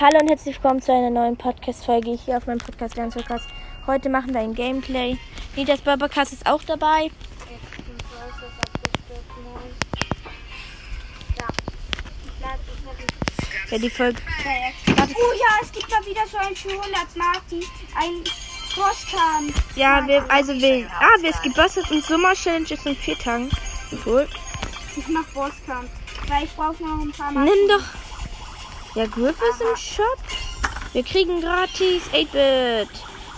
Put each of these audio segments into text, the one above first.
Hallo und herzlich willkommen zu einer neuen Podcast-Folge hier auf meinem Podcast Lernzirkus. Heute machen wir ein Gameplay. Nidas Barbercast ist auch dabei. Ja, die Folge. Oh ja, es gibt mal wieder so ein 400 Marken, ein Crosskampf. Ja, wir, also wir. Ah, wir, es gibt und Sommer Challenges in vier Tagen. Cool. Ich mach Bosskampf, weil ich brauche noch ein paar Marken. Nimm doch. Ja, Griff ist im Shop. Wir kriegen gratis 8-Bit.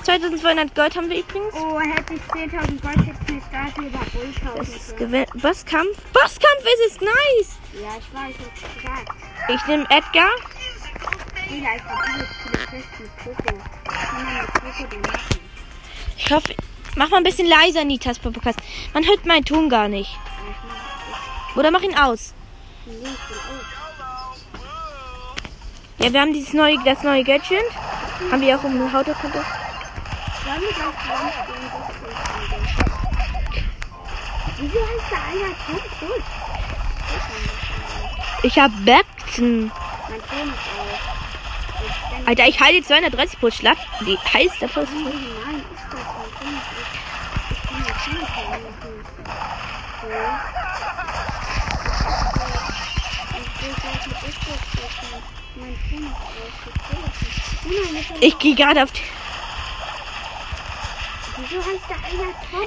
2200 Gold haben wir übrigens. Oh, hätte ich 10.000 Gold, hätte ich mir Starter über Bull Das ist können. gewinn. Bosskampf. Bosskampf ist es nice. Ja, ich weiß, ich hab's gesagt. Ich nehme Edgar. Ich hoffe, mach mal ein bisschen leiser, Nitas Podcast. Man hört meinen Ton gar nicht. Oder mach ihn aus. Ja, wir haben dieses neue, das neue Gadget. Haben wir auch spielen? Das ist echt Wieso? Ich hab denke Alter, ich halte 230 pro Schlag. Wie heißt der Post? ich, nein, ist das mein Ton ist aus. Ich kann ja keine Ton machen. So. Ich will gleich mit Xbox sprechen. Mein Ton ist aus. Ich gehe gerade auf die.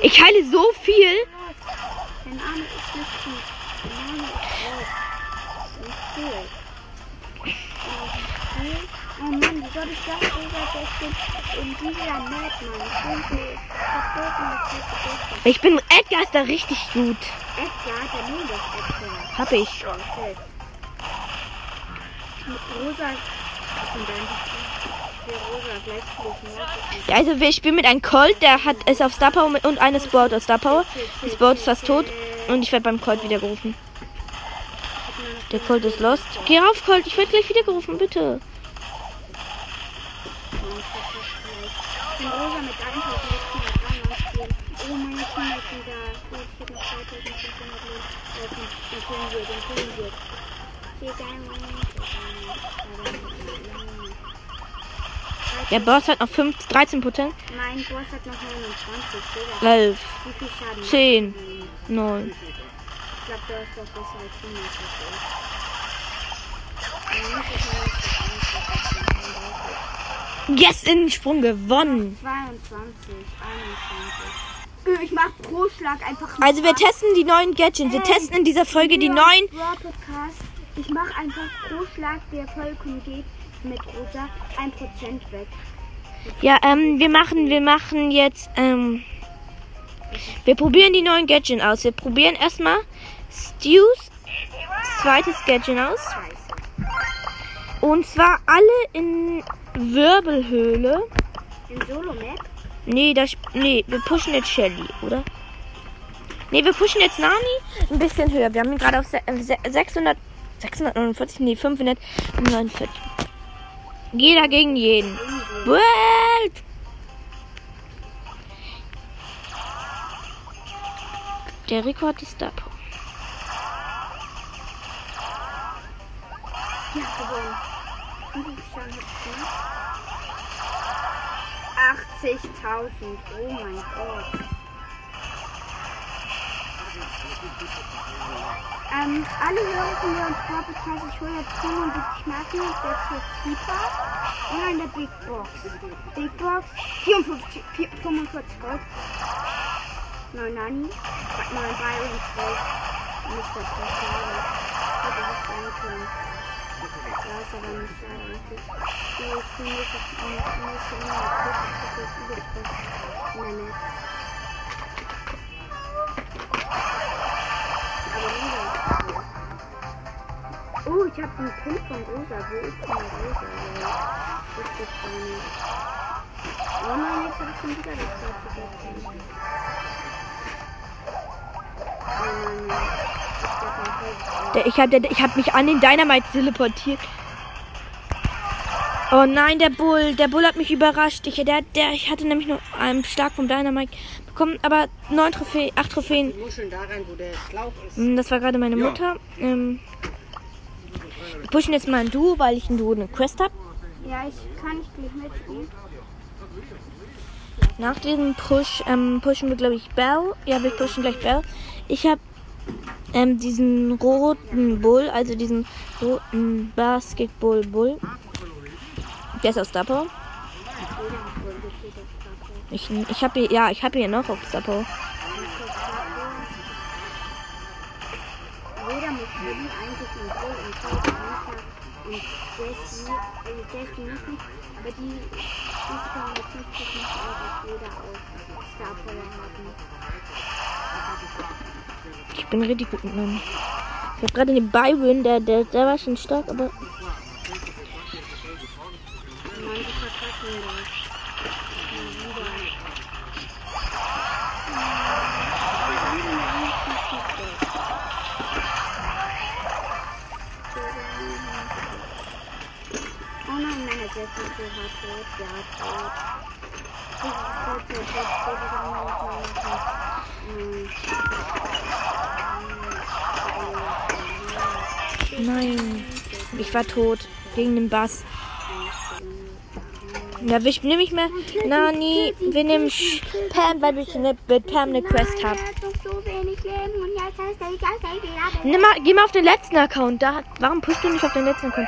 Ich heile so viel. Dein Name ist nicht gut. Dein Name ist. Oh Mann, wie soll ich das übersetzen in dieser Map, Mann? Ich bin. Ich Edgar ist da richtig gut. Edgar, der Name ist Edgar. Hab ich. Okay. Rosa. Ja, also wir spielen mit einem Colt, der hat es auf Star Power und eine Sport aus Star Power. Die Sport ist fast tot und ich werde beim Colt wieder gerufen. Der Colt ist lost. Geh rauf, Colt, ich werde gleich wieder gerufen, bitte. Der Boss hat noch 5, 13 Prozent. Mein Boss hat noch 29. Digga. 11, Wie viel Schaden? 10, macht die? 9. Ich glaube, der ist doch besser als 100. Yes, in den Sprung gewonnen. 22, 21. Ich mach pro Schlag einfach Also wir testen die neuen Gadgets. Wir testen in dieser Folge die neuen. Ich mache einfach pro Schlag, der vollkommen geht, mit Rosa 1% weg. Ja, ähm, wir machen, wir machen jetzt, ähm, wir probieren die neuen Gadgets aus. Wir probieren erstmal Stews zweites Gadget aus. Und zwar alle in Wirbelhöhle. In Solo-Map? Nee, das, nee, wir pushen jetzt Shelly, oder? Nee, wir pushen jetzt Nani ein bisschen höher. Wir haben ihn gerade auf se- äh, se- 600, 649, nee, 549. Jeder gegen jeden. Welt! Der die Star Power. Ja, gewonnen. Wie viel Schaden hat ich gemacht? 80.000. Oh mein Gott. Ähm, alle Hörer von mir und Podcast, ich hole jetzt 75 Marken 6 für Keeper und an der Big Box. Big Box, 54, 4, 45 Gold. 9 Nani, 9 3 und 12. Mr. Postale. Hätte ich sein können. Ja, ist aber nicht da eigentlich. Die ist die nächste, die nächste Nummer. Das ist übelst in ich hab einen Pin von Rosa. Wo ist denn Rosa? Ja, das ist nicht. Oh nein, jetzt hab ich schon wieder das Wort vergessen. Oh nein, ich. Der, habe ich hab mich an den Dynamite teleportiert. Oh nein, der Bull. Der Bull hat mich überrascht. Ich, der, der, ich hatte nämlich nur einen Schlag vom Dynamite bekommen, aber neun Trophäen, acht Trophäen. Muscheln da rein, wo der Schlauch ist. Hm, Das war gerade meine Mutter. Ähm, pushen jetzt mal ein Duo, weil ich ein Duo eine Quest habe. Ja, ich kann nicht gleich mitspielen. Nach diesem Push ähm, pushen wir, glaube ich, Bell. Ja, wir pushen gleich Bell. Ich habe ähm, diesen roten Bull, also diesen roten Basketball-Bull. Der ist aus Star Power. Ich, ich habe hier, ja, ich habe hier noch auf Star Power. Jeder muss jeden eigentlich in Bull und Toad und also nicht, nicht, aber die von der 50 nicht dass jeder auf Star Power haben. Ich bin richtig gut mit meinem. Ich habe gerade den Byron, der, der, der war schon stark, aber Manche verpassen das. Nein. Ich war tot. Gegen den Bass. Ja, wir nehmen nicht mehr Nani. Wir nehmen Pam, weil ich ne, mit Pam eine Quest habe. Nimm mal, geh mal auf den letzten Account. Da, warum pusht du nicht auf den letzten Account?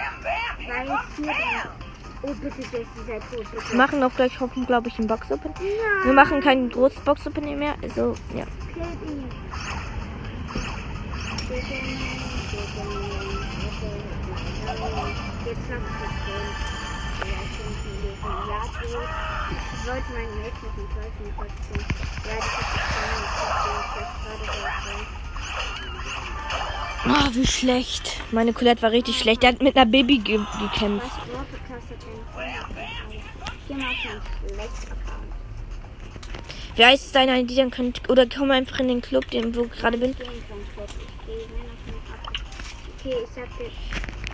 Weil ich hier dran. Oh, bitte, tot. Wir machen auch gleich, hoffen, glaube ich, ein Box-Open. Wir Nein, machen kein großes Box-Open mehr. Also, ja. wir Oh, wie schlecht. Meine Colette war richtig schlecht. Der hat mit einer Baby ge gekämpft. Account. Wie heißt deine ID? Dann könnt, oder komm einfach in den Club, den wo ich gerade bin. Ich. Okay, ich.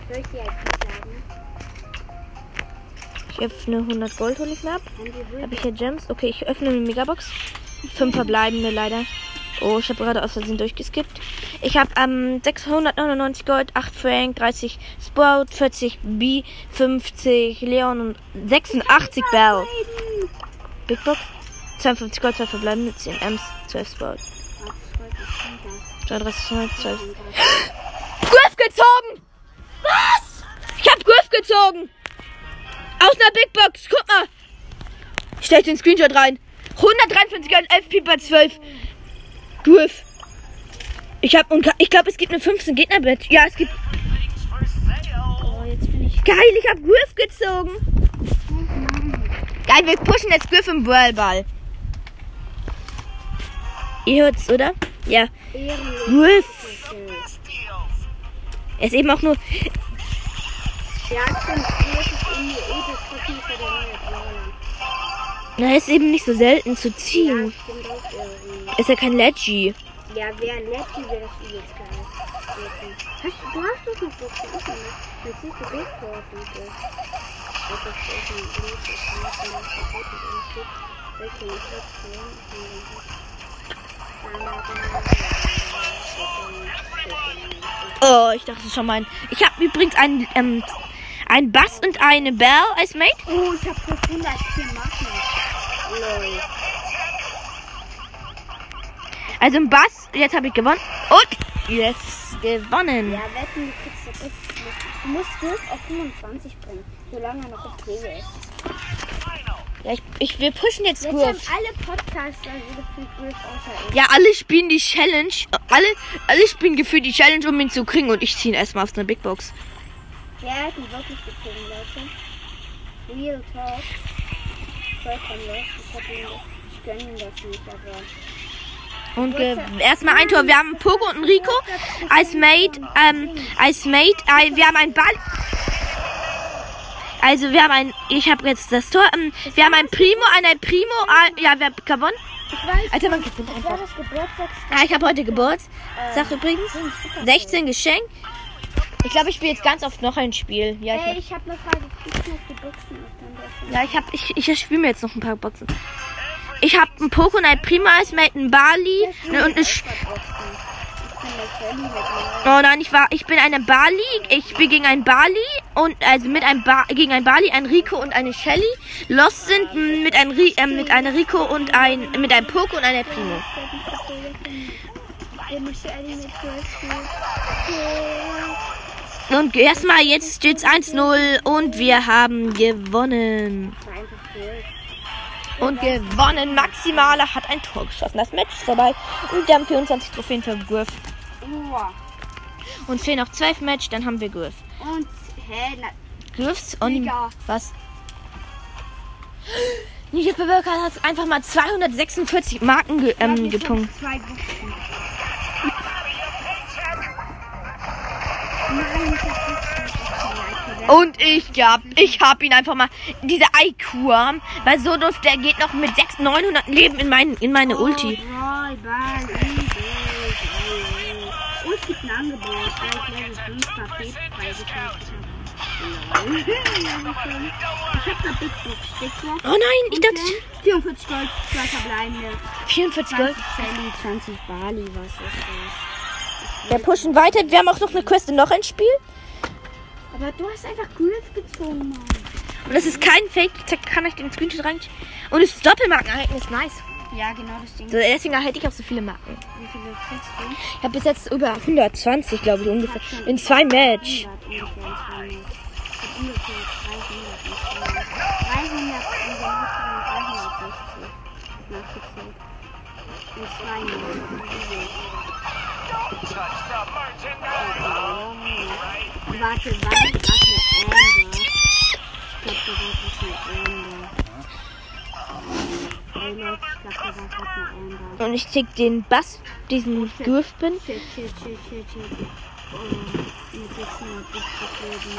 Soll sagen? Öffne 100 Gold, hole ich mir ab. Habe ich hier Gems? Okay, ich öffne eine Megabox. Fünf verbleibende leider. Oh, ich habe gerade aus Versehen durchgeskippt. Ich habe ähm, 699 Gold, 8 Frank, 30 Sprout, 40 B, 50 Leon und 86 Bell. Big Box. 52 Gold, 2 verbleibende, 10 Ms, 12 Sprout. 32 Gold, 12. Griff gezogen! Was? Ich hab Griff gezogen! Aus einer Big Box, guck mal! Ich stell den Screenshot rein. 153 Gold, 11 Pieper, 12. Griff. Ich hab, und ich glaube, es gibt nur 15 Gegnerbett. Ja, es gibt. Geil, ich hab Griff gezogen. Geil, wir pushen jetzt Griff im Ball. Ihr hört's, oder? Ja. Griff. Er ist eben auch nur. Ja. Na, ist eben nicht so selten zu Ja, ziehen. irgendwie. Ist ja kein Leggy. Ja, wer Letty wäre das übelst geil. Hast, du hast doch noch ich noch nicht. Dann ziehst du so. Das ein welche nicht Oh, ich dachte schon mal. Ich habe übrigens einen, ähm, einen Bass und eine Bell als Mate. Oh, ich hab 504 Marken. Lol. Also ein Bass. Jetzt habe ich gewonnen. Und yes, gewonnen. Ja, wetten, du kriegst das. Du musst Griff auf 25 bringen, solange er noch okay ist. Ja, ich, ich, wir pushen jetzt Jetzt haben Griff. alle Podcaster gefühlt Griff außer ich. Ja, alle spielen die Challenge. Alle, alle spielen gefühlt die Challenge, um ihn zu kriegen. Und ich ziehe ihn erstmal auf eine Big Box. Wer hat ihn wirklich gezogen, Leute? Real Talk. Vollkommen los. Ich hab ihn, ich gönn ihm das nicht, aber. Und äh, erstmal ein Tor. Wir haben Poco und Rico als Mate. Ähm, als Mate. Äh, wir haben einen Ball. Also wir haben ein, ich habe jetzt das Tor. Ähm, wir haben ein Primo, ein Primo. Äh, ja, wir haben gewonnen. Ich weiß, Alter, man gewinnt einfach. Ja, ich habe heute Geburtstag übrigens. 16 Geschenk. Ich glaube, ich spiele jetzt ganz oft noch ein Spiel. Ja, Ey, ich, ich hab eine Frage. Noch die Boxen ja, ich habe, ich, ich spiele mir jetzt noch ein paar Boxen. Ich habe einen ein Primo als Mate, einen Bali und eine Sch. Oh nein, ich war, ich bin eine Bali. Ich bin gegen ein Bali und also mit einem ba gegen ein Bali, ein Rico und eine Shelly. Lost sind mit ein Ri äh, mit einer Rico und ein mit einem Poco und einer Primo. Und erstmal jetzt steht's 1-0 und wir haben gewonnen. Und gewonnen. Maximale hat ein Tor geschossen. Das Match ist vorbei. Und wir haben 24 Trophäen für Griff. Uah. Und fehlen noch 12 Match, dann haben wir Griff. Und, hä, na, Griffs und was? Ninja Bewirker hat einfach mal 246 Marken ge ähm, gepunkt. Nein, ich hab nicht Und ich hab, ich hab ihn einfach mal, diese IQ-Arm, weil so doof, der geht noch mit 600, 900 Leben in, mein, in meine Ulti. Oh, ey. Oh, es gibt ein Angebot, weil ich Level 5 Paket freigekauft habe. Ich hab da Big Box, Big Box. Oh nein, ich dachte, 44 Gold, zwei verbleibende. 44 Gold. 20 Shelly, 20 Bali, was ist das? Wir pushen weiter, wir haben auch noch eine Quest und noch ein Spiel. Aber du hast einfach Griff gezogen, Mann. Und das ist kein Fake, ich kann euch den Screenshot rein. Und es ist Doppelmarkenerhalten, ist nice. Ja, genau das Ding. So, deswegen erhalte ich auch so viele Marken. Wie viele kriegst du? Ich habe bis jetzt über 120, glaube ich, ungefähr. In zwei Match. 100 ungefähr in zwei Match. Ich hab ungefähr 300 in zwei Match. 300 in der Mitte und 360 nachgezählt. In zwei Match. Warte, warte, warte, Amber. Ich glaube, da war gerade eine Amber. Ich glaube, da war gerade eine Amber. Und ich zick den Bass, diesen Griffpin. Chill, chill, chill, chill, chill. Oh, mit 670 Leben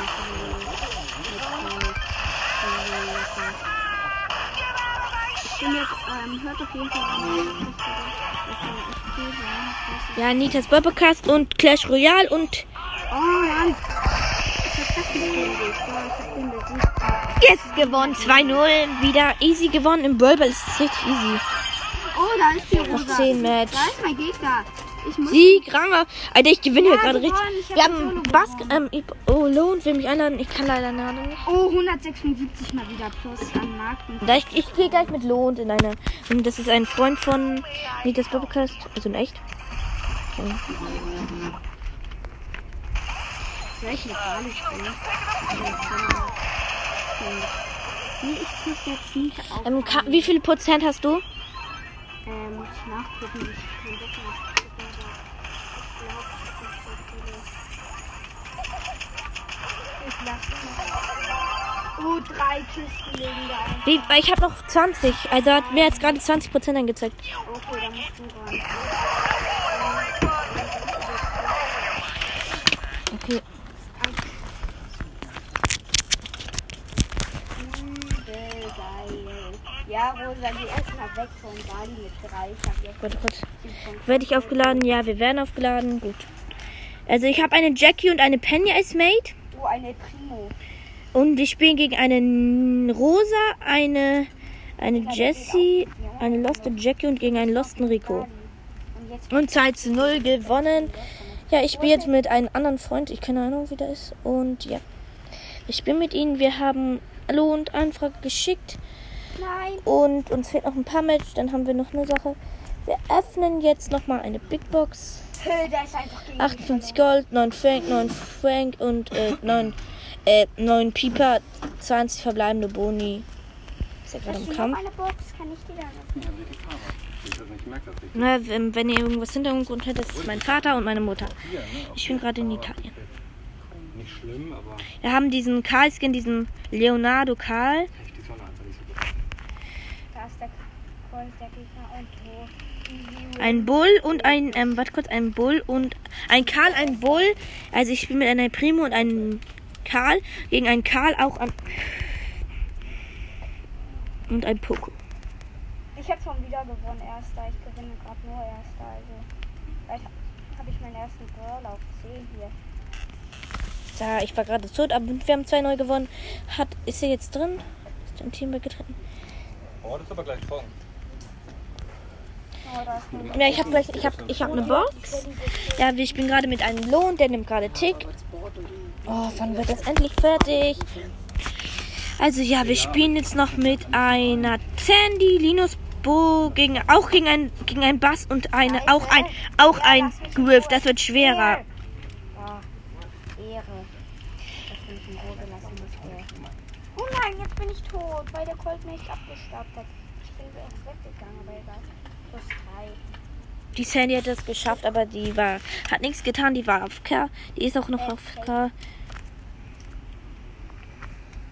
Ich bin jetzt, ähm, hört auf jeden Fall an. Das. Ja, Nitas Bobcast und Clash Royale und Oh, Mann. Jetzt gewonnen. 2-0. Wieder easy gewonnen. Im Brawlball ist es richtig easy. Oh, da ist die Rosa. 10 Match. Da ist mein Gegner. Sieg, Ranger. Alter, ich gewinne hier Ja, gerade gewonnen. richtig. Ich Wir hab haben gewonnen. Ähm, oh, Lohn will mich einladen. Ich kann leider leider nicht. Oh, 176 mal wieder plus an Marken. Da ich, ich gehe gleich mit Lohn in eine. Das ist ein Freund von Nitas Bobcast. Also in echt. Soll ich eine Karte spielen? Nee, ich muss jetzt nicht auf. Ähm, ka- wie viel Prozent hast du? Ähm, muss ich nachgucken, ich habe. Ich lasse Oh, drei Kisten liegen da. Wie, weil ich habe noch 20. Also hat mir jetzt gerade 20 Prozent angezeigt. Okay, dann musst du ran. Okay. Übel geil. Ja, Rosa, geh erstmal weg von Bali mit drei. Ich hab jetzt Warte kurz. Werde ich aufgeladen? Ja, wir werden aufgeladen. Gut. Also ich habe eine Jackie und eine Penny als Mate. Oh, eine Primo. Und wir spielen gegen eine Rosa, eine, eine Jessie, eine Loste Jackie und gegen einen Losten Rico. Und 2 zu 0 gewonnen. Ja, ich spiele jetzt mit einem anderen Freund. Ich keine Ahnung, wie der ist. Und ja. Ich spiele mit ihnen. Wir haben Hallo und Anfrage geschickt. Nein. Und uns fehlt noch ein paar Match. Dann haben wir noch eine Sache. Wir öffnen jetzt nochmal eine Big Box. Hö, da ist einfach gegen 58 Gold, 9 Frank, 9 Frank und äh, 9, äh, 9 Pieper, 20 verbleibende Boni. Ist ja gerade im Kampf. eine Box? Kann ich? Na, wenn, wenn ihr irgendwas Hintergrund hört, das ist mein Vater und meine Mutter. Ich bin gerade in Italien. Nicht schlimm, aber Wir haben diesen Karl-Skin, diesen Leonardo Karl. die Sonne einfach nicht so gut. Da ist der Colt, der Gegner und wo. Ein Bull und ein, ähm, warte kurz, ein Bull und ein Karl, ein Bull. Also ich spiele mit einer Primo und einem Karl gegen einen Karl auch an. Und ein Poco. Ich habe schon wieder gewonnen, erster. Ich gewinne gerade nur erster. Also, vielleicht habe ich meinen ersten Brawl auf 10 hier. Da, ich war gerade tot, aber wir haben zwei neu gewonnen. Hat, ist er jetzt drin? Ist ein Team beigetreten? Oh, das ist aber gleich vorn. Ja, ich habe gleich, ich habe, ich habe eine Box. Ja, ich bin gerade mit einem Lohn, der nimmt gerade Tick. Oh, wann wird das endlich fertig? Also ja, wir spielen jetzt noch mit einer Sandy, Linus Bo gegen auch gegen ein gegen ein Bass und eine auch ein auch ein Griff. Das wird schwerer. Oh nein, jetzt bin ich tot, weil der Colt mich abgestaubt hat. Ich bin so weggegangen, aber egal. Plus. Die Sandy hat es geschafft, aber die war hat nichts getan. Die war auf K. Die ist auch noch auf K.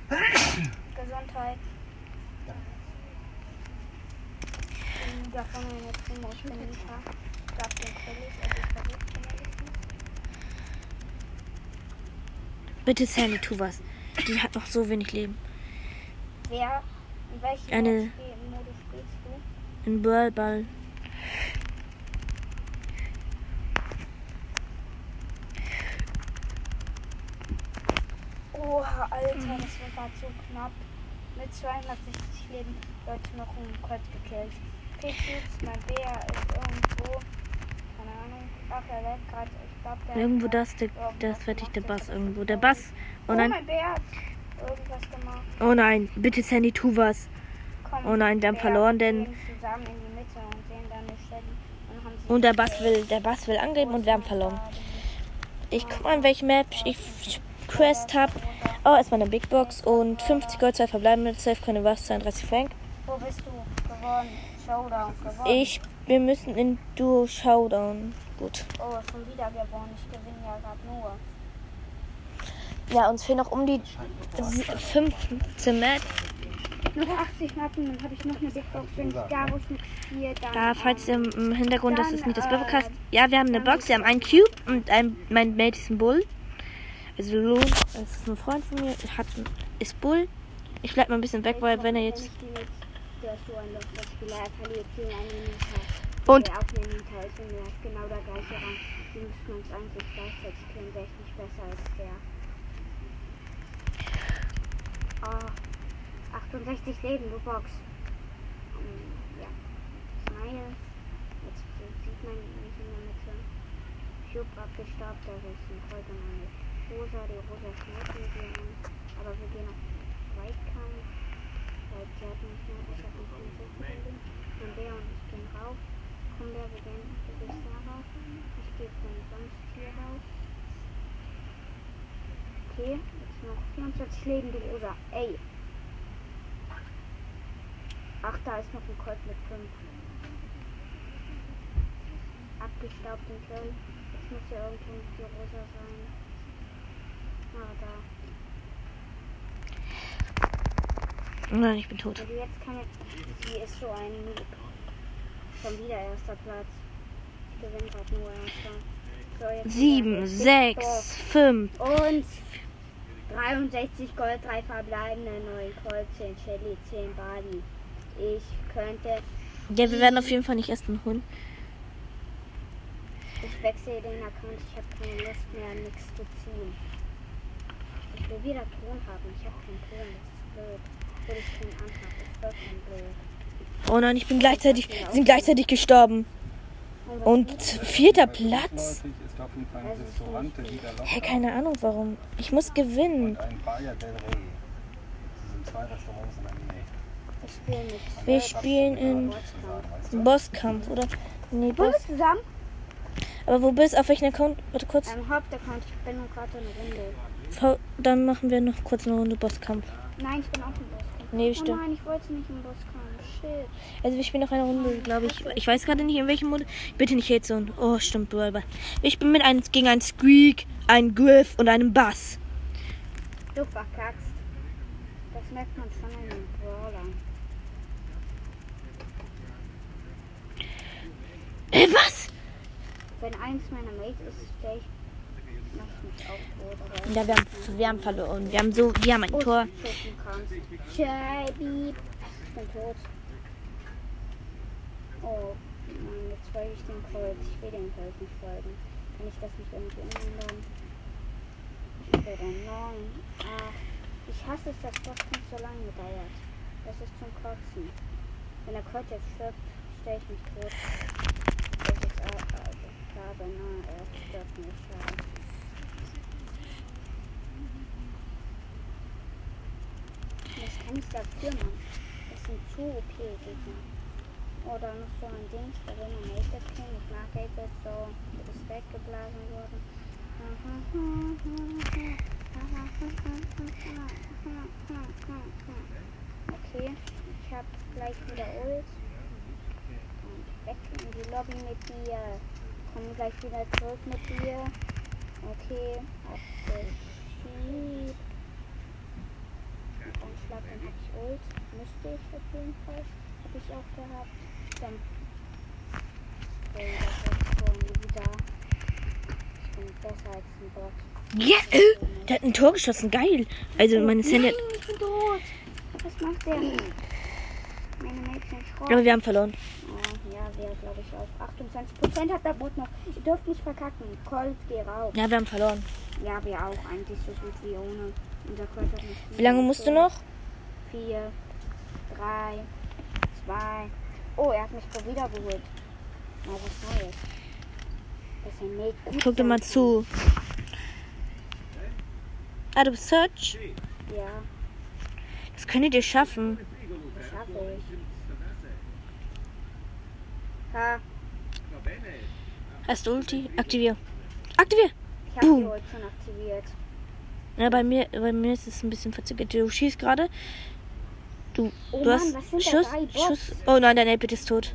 Gesundheit. Bitte Sandy, tu was. Die hat noch so wenig Leben. Wer, in welchem Eine- Modus spiel- Modus spielst du? Ein Ballball. Oha, Alter, das war gerade so knapp. Mit 260 Leben Leute noch einen Colt gekillt. Pickles, mein Bär ist irgendwo. Keine Ahnung. Ach, er lebt gerade. Ich glaube, der. Irgendwo das, der, das fertig der. Bass irgendwo. Der Bass. Oh Oh, nein, mein Bär hat irgendwas gemacht. oh nein, bitte Sandy, tu was. Oh nein, wir haben verloren, denn- die und der Bass will, der Bass will angeben und wir haben verloren. Ich guck mal, in welche Map ich Quest hab. Oh, erstmal eine Big Box und 50 Gold, zwei verbleibende, 12 keine was, 32 Frank. Wo bist du? Gewonnen. Showdown. Gewonnen. Ich, wir müssen in Duo Showdown. Gut. Oh, schon wieder gewonnen. Ich gewinne ja gerade nur. Ja, uns fehlen noch um die 15 Map. Noch 80 Mappen, dann habe ich noch eine Big Box. Wenn ich da, wo ich mit 4 dann. Da, falls ihr ähm, im Hintergrund, das Dann, ist nicht das äh, Bibelcast. Ja, wir haben eine Box, wir haben einen Cube und ein, mein Mate ist ein Bull. Also Lohn, das ist ein Freund von mir, hat, ist Bull. Ich bleib mal ein bisschen weg, weil wenn er jetzt... Und genau der gleiche Rang. Die müssen uns eigentlich gleichzeitig killen, wäre ich nicht besser als der. Oh, 68 Leben, du Box. Ähm, ja. Smile. Jetzt sieht man mich in der Mitte. Cube abgestaubt, da ist ein Colt und eine Rosa. Die Rosa schmeckt mit ihr an. Aber wir gehen auf Weitkampf. Weil sie hat nicht mehr, ich habe nicht mehr so Leben. Und der und ich gehen rauf. Komm der, wir gehen, du gehst da rauf. Ich gehe von sonst hier raus. Okay, jetzt noch 24 Leben, du Rosa. Ey. Ach, da ist noch ein Colt mit 5. Abgestaubten Kill. Jetzt muss ja irgendwo die Rosa sein. Ah, da. Nein, ich bin tot. Also jetzt kann ich. Sie ist so ein. Schon wieder erster Platz. Ich gewinne gerade nur erster. So, jetzt wieder 7, Big 6, Box. 5. Und 63 Gold, 3 verbleibende, 9 Gold, 10 Shelly, 10 Bali. Ich könnte. Ja, wir werden auf jeden Fall nicht erst einen holen. Ich wechsle den Account, ich habe keine Lust mehr, nichts zu ziehen. Ich will wieder Ton haben, ich habe keinen Ton, das ist blöd. Will ich keinen anhaben, das ist vollkommen blöd. Oh nein, ich bin gleichzeitig, wir sind gleichzeitig gestorben. was Und vierter Platz? Hä, keine Ahnung warum. Ich muss gewinnen. und ein Bayer del Rey. Das sind zwei Restaurants in der Nähe. Wir spielen in Bosskampf. Oder? Nee, Boss. wir zusammen? Aber wo bist auf welchen Account? Warte kurz. Am Hauptaccount, ich bin nur gerade eine Runde. Dann machen wir noch kurz eine Runde Bosskampf. Nein, ich bin auch im Bosskampf. Nee, Oh stimmt. nein, ich wollte nicht im Bosskampf. Shit. Also wir spielen noch eine Runde, glaube ich. Ich weiß gerade nicht, in welchem Mode. Bitte nicht Hate Zone. Oh, stimmt, Brawler. Ich bin mit einem gegen einen Squeak, einen Griff und einem Bass. Du verkackst. Das merkt man schon an den Brawler. Äh, was? Wenn eins meiner Mates ist, stell ich mach ich mich auch tot. Aber Ja, wir haben, wir haben verloren. Wir haben so, wir haben ein Oh, Tor. Ich bin tot. Oh, Mann, jetzt folge ich dem Colt. Ich will dem Colt nicht folgen. Kann ich das nicht irgendwie umändern? Ich will den. Ach, ich hasse es, dass das nicht so lange dauert. Das ist zum Kotzen. Wenn der Colt jetzt stirbt, stell ich mich tot. Das ist. Das kann ich dafür, Mann. Das sind zu OP Gegner. Oder noch so ein Dings, da will man Apex kriegen. Ich mag Apex so. Du bist weggeblasen worden. Okay, ich hab gleich wieder Ult. Und weg in die Lobby mit dir. Komm gleich wieder zurück mit dir. Okay, abgeschiebt. Anschlag, dann hab ich Ult. Müsste ich auf jeden Fall. Hab ich auch gehabt. Dann. Wieder. Ich bin besser als ein Bot. Ja, äh, der hat ein Tor geschossen. Geil. Also meine Sandy hat... Ich bin tot. Was macht der? Meine Mädchen Schrott. Aber wir haben verloren. Oh, ja, wir glaube ich auch. 28% hat der Bot noch. Ihr dürft nicht verkacken. Colt, geh raus. Ja, wir haben verloren. Ja, wir auch eigentlich so gut wie ohne. Unser Colt hat nicht. Wie lange musst du noch? 4, 3, 2. Oh, er hat mich wohl wieder geholt. Na, was Neues. Das ist ein Mate. Guck dir mal zu. Ah, du bist Search? Ja, Das könntet ihr schaffen. Ich. Ha, Hast du Ulti? Aktivier. Aktivier! ich habe die. Ult schon aktiviert. Ja, bei mir, bei mir ist es ein bisschen verzögert. Du schießt gerade. Du, Oh du Mann, hast Schuss? Schuss. Oh nein, dein 8 ist tot.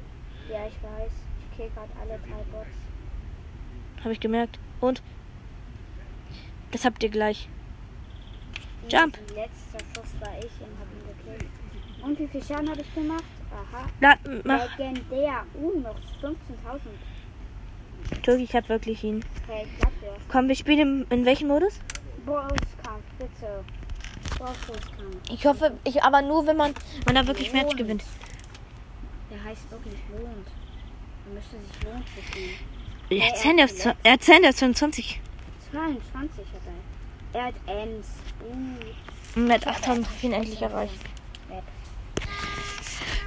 Ja, ich weiß. Ich kill gerade alle drei Bots. Habe ich gemerkt. Und? Das habt ihr gleich. Jump. Letzter Schuss war ich und hab ihn. Und wie viel Schaden habe ich gemacht? Aha. Na, mach. Legendär. Uh, noch 15.000. Togi, ich hab wirklich ihn. Hey, klappt ja. Komm, wir spielen in, in welchem Modus? Bosskampf, bitte. Bosskampf. Ich hoffe, ich aber nur, wenn man, man da wirklich Match gewinnt. Der heißt wirklich lohnt. Man müsste sich lohnt zu spielen. Er hat zw- er hat Sandy auf 22. 22 hat er. Er hat Ems. Uh. Und er hat 8000 Trophäen endlich erreicht.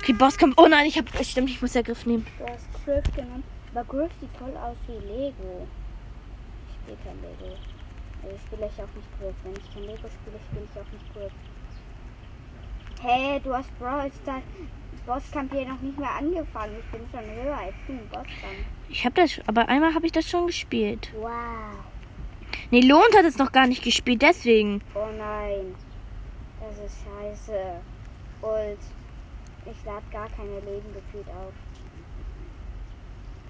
Okay, Boss kommt. Oh nein, ich hab. Stimmt, ich muss ja Griff nehmen. Du hast Griff genommen. Aber Griff sieht voll aus wie Lego. Ich spiele kein Lego. Also spiele ich auch nicht Griff. Wenn ich kein Lego spiele, spiele ich auch nicht Griff. Hey, du hast Brawl Stars Bosskampf hier noch nicht mehr angefangen. Ich bin schon höher als du im Bosskampf. Ich hab das, aber einmal habe ich das schon gespielt. Wow. Nee, Lohnt hat es noch gar nicht gespielt, deswegen. Oh nein. Das ist scheiße. Und ich lade gar keine Leben gefühlt auf.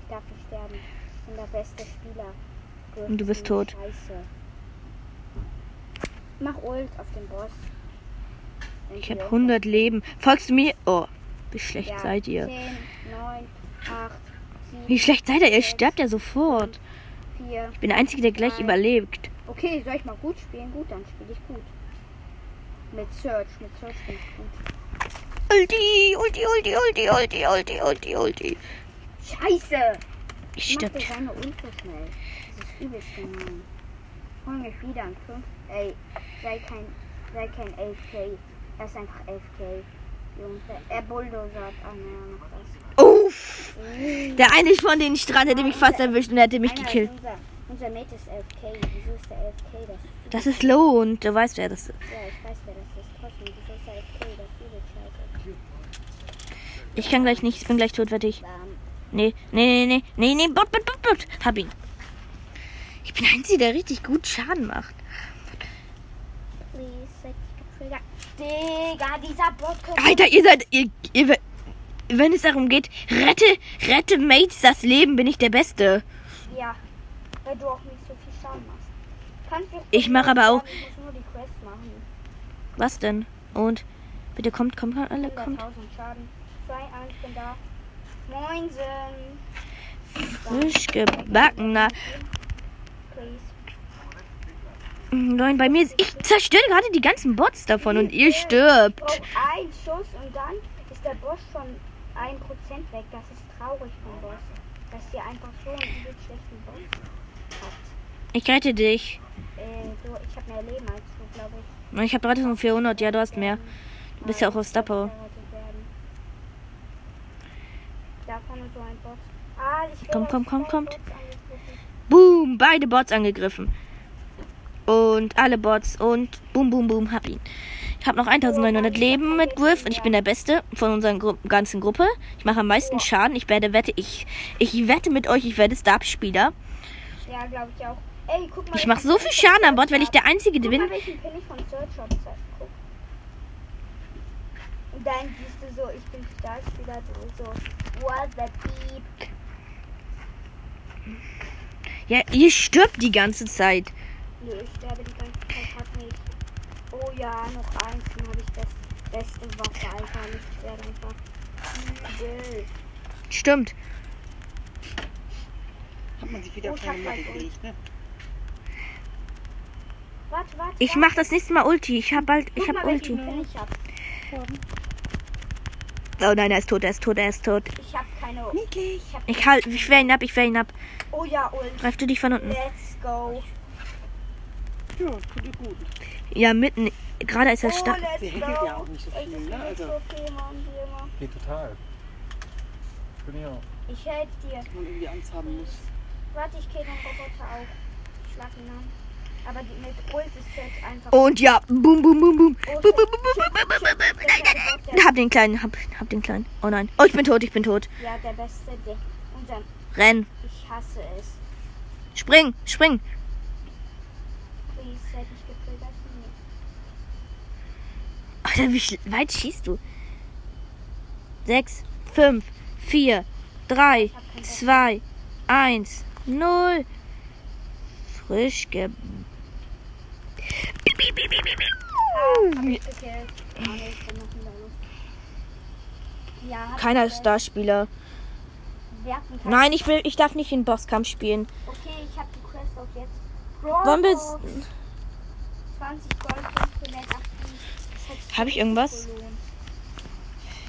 Ich darf nicht sterben. Ich bin der beste Spieler. Griff Und du bist ist tot. Scheiße. Mach Ult auf den Boss. Wenn Ich habe irgendwas- 100 Leben. Folgst du mir? Oh, wie schlecht Ja, seid ihr? 10, 9, 8, 7, Wie schlecht seid ihr? Ihr sterbt ja sofort. 4. Ich bin der Einzige, der gleich Nein. überlebt. Okay, soll ich mal gut spielen? Gut, dann spiele ich gut. Mit Search, mit Search bin ich gut. Ulti, Ulti, Ulti, Ulti, Ulti, Ulti, Ulti, Ulti. Scheiße! Ich stirb. er seine Ult so schnell? Das ist übelst gemein. Hol mich wieder an 5. Ey, sei kein, sei kein 11k. Er ist einfach 11k. Junge, er bulldozert. Noch was. Uff. Mm. Der eine von den Strand hätte mich fast erwischt und er hätte mich gekillt. Unser, unser Mate ist 11k. Wieso ist der 11k? Das ist Das ist Lohnt. Du weißt, wer das ist. Ja, ich weiß, wer das ist. Trotzdem, wieso ist der 11k? Das ist übel scheiße. Ich kann gleich nicht. Ich bin gleich tot. Ähm, Nee, nee, nee, nee, nee, nee, bot, bot, bot, bot. Hab ihn. Ich bin der Einzige, der richtig gut Schaden macht. Digga, dieser Bot. Alter, ihr seid. Ihr, ihr, wenn es darum geht, rette, rette Mates das Leben, bin ich der Beste. Ja, weil du auch nicht so viel Schaden machst. Kannst du Ich mach aber auch- Ich muss nur die Quest machen. Was denn? Und bitte kommt, kommt, alle, 100.000 kommt. Schaden. 2, 1, bin da. Moinsen. Frisch gebackener. Nein, bei mir ist. Ich zerstöre gerade die ganzen Bots davon und ihr stirbt. Ein Schuss und dann ist der Boss schon 1% weg. Das ist traurig vom Boss. Dass ihr einfach so einen schlechten Boss habt. Ich rette dich. Äh, du, ich habe mehr Leben als du, glaube ich. Ich habe 3400, ja, du hast mehr. Du bist ja auch auf Star Vorne so ein Bot. Ah, ich Komm, komm, komm, kommt. Boom, beide Bots angegriffen. Und alle Bots und boom, boom, boom, hab ihn. Ich habe noch 1900 Leben mit Griff und ich bin der Beste von unserer Gru ganzen Gruppe. Ich mache am meisten Schaden. Ich werde, wette, ich, ich wette mit euch, ich werde Stab-Spieler. Ja, glaube ich auch. Ey, guck mal. Ich mache so viel Schaden am Bot, weil ich der Einzige Guck bin. mal, welchen Pin ich von Search Shop. Und dann siehst du so, ich bin Starspieler, du so. What the beep. Ja, ihr stirbt die ganze Zeit. Nö, ich sterbe die ganze Zeit grad nicht. Oh ja, noch eins, dann habe ich das beste Waffe, Alter. Ich werde einfach übel. Stimmt. Hat man sich wieder Oh, ich gleich gelegt, ne? Warte, warte. Ich mach das nächste Mal Ulti. Ich hab bald, ich Guck hab mal, Ulti. ich hab. Oh nein, er ist tot, er ist tot, er ist tot. Ich hab keine. Niedlich. Ich hab Ich halt, ich wehr ihn ab, ich wehr ihn ab. Oh ja, und Greif du dich von unten. let's go. Ja, tut ihr gut. Ja, mitten. Gerade ist er Oh, stark. Der go. häkelt ja auch nicht so viel, ne? ist Also- so viel, Mann, hier immer. Geht total. Bin ich auch. Ich helf dir. Dass man irgendwie Angst haben muss. Warte, ich kill den Roboter auch. Ich schlag ihn an. Aber die, mit Ult ist jetzt einfach. Und ja, boom, boom, boom, boom. Boom, Oh, boom, boom, boom, boom, boom, boom, boom. der Nein, nein, nein. Hab den kleinen, hab, hab den kleinen. Oh nein. Oh, ich bin tot, ich bin tot. Ja, der beste. Unser. Renn. Ich hasse es. Spring, spring. Please, hätte ich getriggert. Alter, wie weit schießt du? Sechs, fünf, vier, drei, zwei, eins, null. Frisch ge... Keiner ist hatten keinen- Nein, ich will, ich darf nicht den Bosskampf spielen. Okay, ich habe die Quest auch jetzt. Wollen wir jetzt- Bro, 20 Gold, 580. Das hat sich Hab ich irgendwas?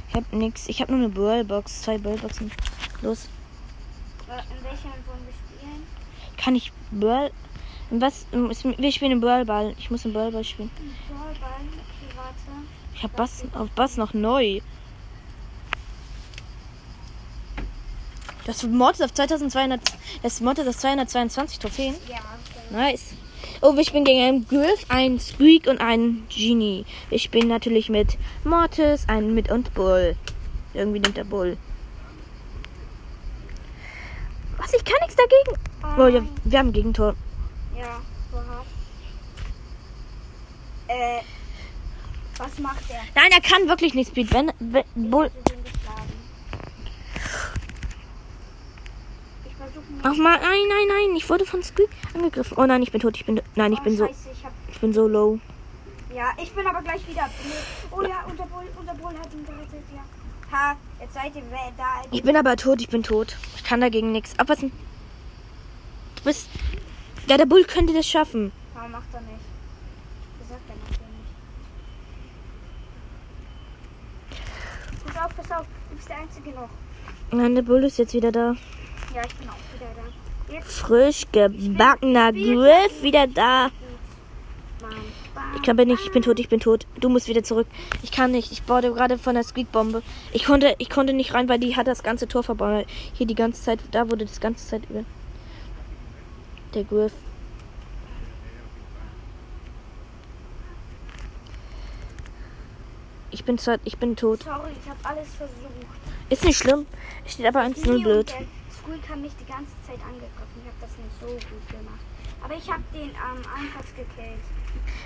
Ich hab nix. Ich hab nur eine Brawlbox, zwei Brawlboxen. Los. Äh, In welcher wollen wir spielen? Kann ich Brawl... Was? Wir spielen einen Brawlball. Ich muss einen Brawlball spielen. Brawlball. Okay, warte. Ich hab Bass auf Bass noch neu. Das Mod ist auf 2200. Das Mod ist auf 222 Trophäen. Ja, genau. Nice. Oh, ich bin gegen einen Griff, einen Squeak und einen Genie. Ich bin natürlich mit Mortis, einen mit und Bull. Irgendwie nimmt der Bull. Was? Ich kann nichts dagegen. Oh ja, wir haben Gegentor. Ja, so hart. Äh, was macht der? Nein, er kann wirklich nichts. Speed. Wenn, wenn Bull. hätte den geschlagen. Ich versuche Ach mal, nein, nein, nein. Ich wurde von Squeak angegriffen. Oh nein, ich bin tot. Ich bin. Nein, ich bin so. Scheiße, ich hab, Ich bin so low. ja, ich bin aber gleich wieder. Oh ja, unser Bull, unser Bull hat ihn gerettet, ja. Ha, jetzt seid ihr da. Ich bin aber tot. Ich bin tot. Ich kann dagegen nichts. Abpassen. Du bist. Ja, der Bull könnte das schaffen. Warum macht er nicht? Gesagt, er macht er nicht. Pass auf, pass auf. Du bist der Einzige noch. Nein, der Bull ist jetzt wieder da. Ja, ich bin auch wieder da. Jetzt Frisch gebackener Griff wieder da. Ich kann bin nicht, ich bin tot, ich bin tot. Du musst wieder zurück. Ich kann nicht. Ich wurde gerade von der Squeak-Bombe. Ich konnte, ich konnte nicht rein, weil die hat das ganze Tor verbaut. Hier die ganze Zeit, da wurde das ganze Zeit über. Der Griff. Ich bin zwar, ich bin tot. Sorry, ich habe alles versucht. Ist nicht schlimm. Steht aber 1-0 Billy blöd. Squeak haben mich die ganze Zeit angegriffen. Ich habe das nicht so gut gemacht. Aber ich habe den am Anfang gekillt.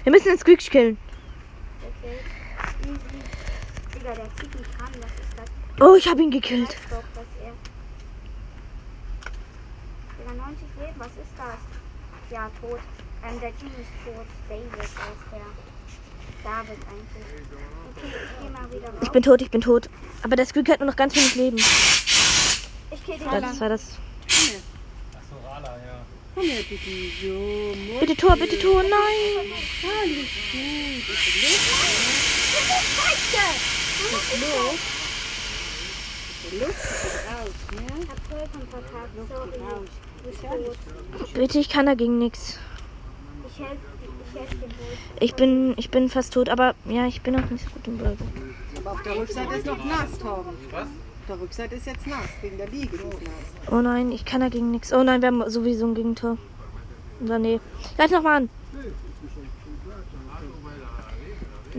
Wir müssen den Squeak killen. Okay. Digga, der zieht mich ran. Was ist das? Oh, ich habe ihn gekillt. weiß doch, dass er. Digga, 90 Leben, was ist das? Ja, tot. Ähm, der Team ist tot. David ist der. David eigentlich. Okay, ich geh mal wieder raus. Ich bin tot, ich bin tot. Aber der Squeak hat nur noch ganz wenig Leben. Ich kill den Das war das. Achso, Rala, ja. Bitte. Tor, bitte Tor, nein. Alles gut. Scheiße! Der Luft ist raus, ne? Ich hab Vollkommen verkackt. Sorry. Raus. Bitte, ich kann dagegen nichts. Ich helfe helf dem. Ich bin, ich bin fast tot, aber ja, ich bin auch nicht so gut im Ball. Aber auf der Rückseite ist noch nass, Torben. Was? Der Rückseite ist jetzt nass, wegen der Liege, ist nass. Oh nein, ich kann dagegen nichts. Oh nein, wir haben sowieso ein Gegentor. Oder nee. Greif noch mal an.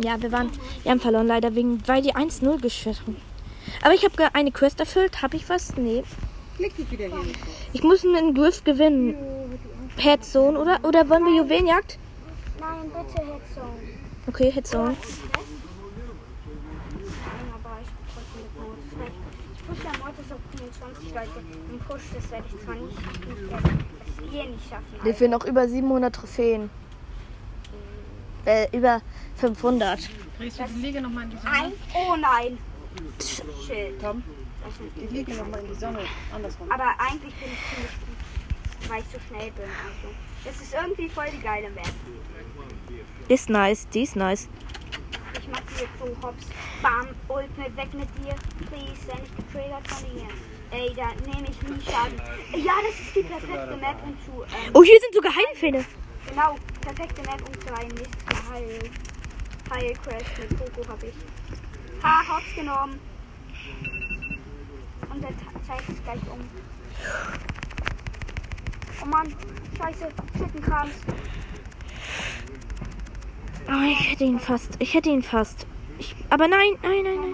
Ja, wir waren. Wir haben verloren leider wegen, weil die 1-0 geschossen haben. Aber ich habe eine Quest erfüllt. Habe ich was? Nee. Ich muss einen Griff gewinnen. Headzone, oder? Oder wollen wir Juwelenjagd? Nein, bitte Headzone. Okay, Headzone. Nein, aber ich trotzdem mit Mortis. Ich push ja Mortis auf 25 Leute. Und Push, das werde ich zwar nicht, nicht werden. Das hier nicht schaffen. Wir fehlen noch über 700 Trophäen. Äh, über 500. Drehst du die Liege nochmal in die Sonne? Ein, oh nein. Shit. Komm, die Liege nochmal in die Sonne. Andersrum. Aber eigentlich bin ich ziemlich gut, weil ich so schnell bin. Also, das ist irgendwie voll die geile Map. Die ist nice, die ist nice. Ich mach die jetzt so hops. Bam, Ult mit weg mit dir. Please, sei nicht getriggert von dir. Ey, da nehme ich nie Schaden. Ja, das ist die perfekte Map, um zu. Ähm, Oh, hier sind sogar Heilfälle. Genau, perfekte Map, um zu ein nächstes Mal Heil. Heil Crash mit Coco hab ich. Ha, hops genommen. Und der zeigt es gleich um. Oh Mann, scheiße, Schittenkrams. Oh, ich hätte ihn fast. Ich hätte ihn fast. Ich, aber nein, nein, nein, nein.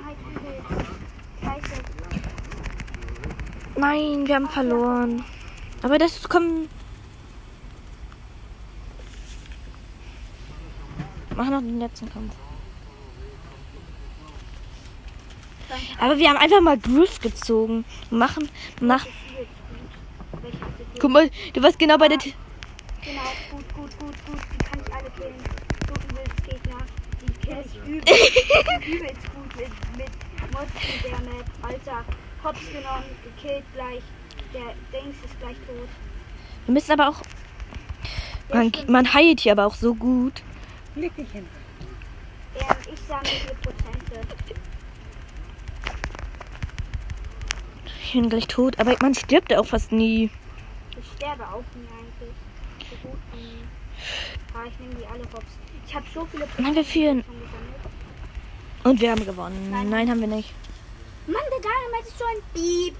Nein, wir haben verloren. Aber das kommt. Mach noch den letzten Kampf. Aber wir haben einfach mal Griff gezogen. Machen, du Guck mal, du warst genau bei der. T Genau, gut, gut, gut, gut. Die kann ich alle killen. So übelst Gegner. Die kill ich übelst, übelst gut mit, mit Mods in der Map. Alter, Hops genommen, gekillt gleich. Der Dings ist gleich tot. Wir müssen aber auch. Man, man heilt hier aber auch so gut. Hin. Ähm, ich sammle hier Prozente. Ich bin gleich tot, aber man stirbt auch fast nie. Ich sterbe auch nie eigentlich. So gut nie. Ah, ich nehme die alle Hops. Ich habe so viele Nein, wir führen. Und wir haben gewonnen. Nein, haben wir nicht. Mann, der Dynamite ist so ein Piep.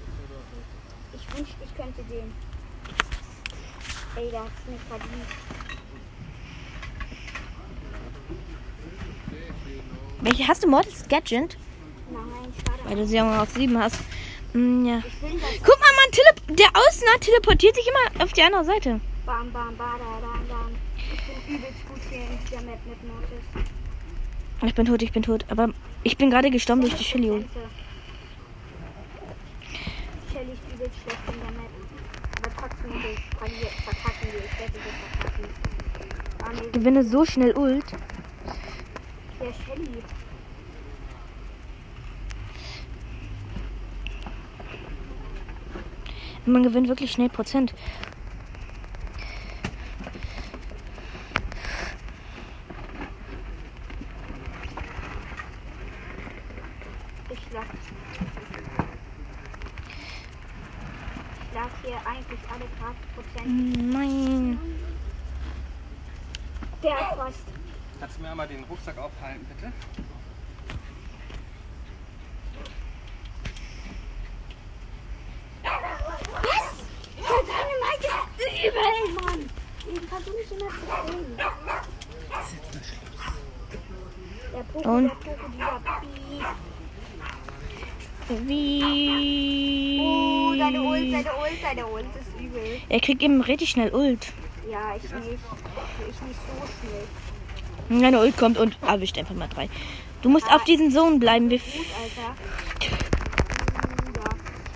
Ich wünschte, ich könnte den. Ey, der hat's nicht verdient. Welche hast du Mortis Gadget? Nein, schade. Weil du sie ja auf 7 hast. Hm, ja. Das. Guck mal, man tele der Außener teleportiert sich immer auf die andere Seite. Bam, bam, bada, bam. Ich bin übelst gut hier in dieser Map mit Mortis. Ich bin tot, ich bin tot. Aber ich bin gerade gestorben durch die Shelly. Shelly ist übelst schlecht in der Map. Aber trotzdem will ich verkacken. Ich werde wir verkacken. Ah, Gewinne so schnell Ult. der Shelly. Man gewinnt wirklich schnell Prozent. Ich schlag hier eigentlich alle Grad Prozent. Nein. Der hat fast. Kannst du mir einmal den Rucksack aufhalten, bitte? Der Dynamite ist übel, Mann. Du nicht immer. Der Poko, Und? der Poko, dieser Piep. Wie. Oh, deine Ult, deine Ult, deine Ult ist übel. Er kriegt eben richtig schnell Ult. Ja, ich nicht. Ich nicht so schnell. Meine Ult kommt und erwischt einfach mal drei. Du musst auf diesen Sohn bleiben. Wir Gut, Alter. Ja,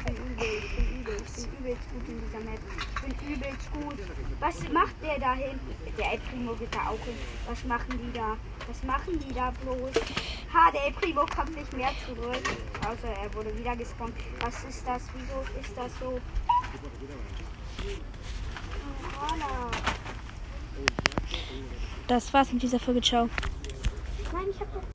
ich bin übel, ich bin übel, ich bin übelst gut in dieser Map. Bin übelst gut. Was macht der da hinten? Der El Primo geht da auch hin. Was machen die da? Was machen die da bloß? Ha, der El Primo kommt nicht mehr zurück. Außer er wurde wieder gespawnt. Was ist das? Wieso ist das so? Holla. Das war's mit dieser Folge. Ciao. Nein, ich hab.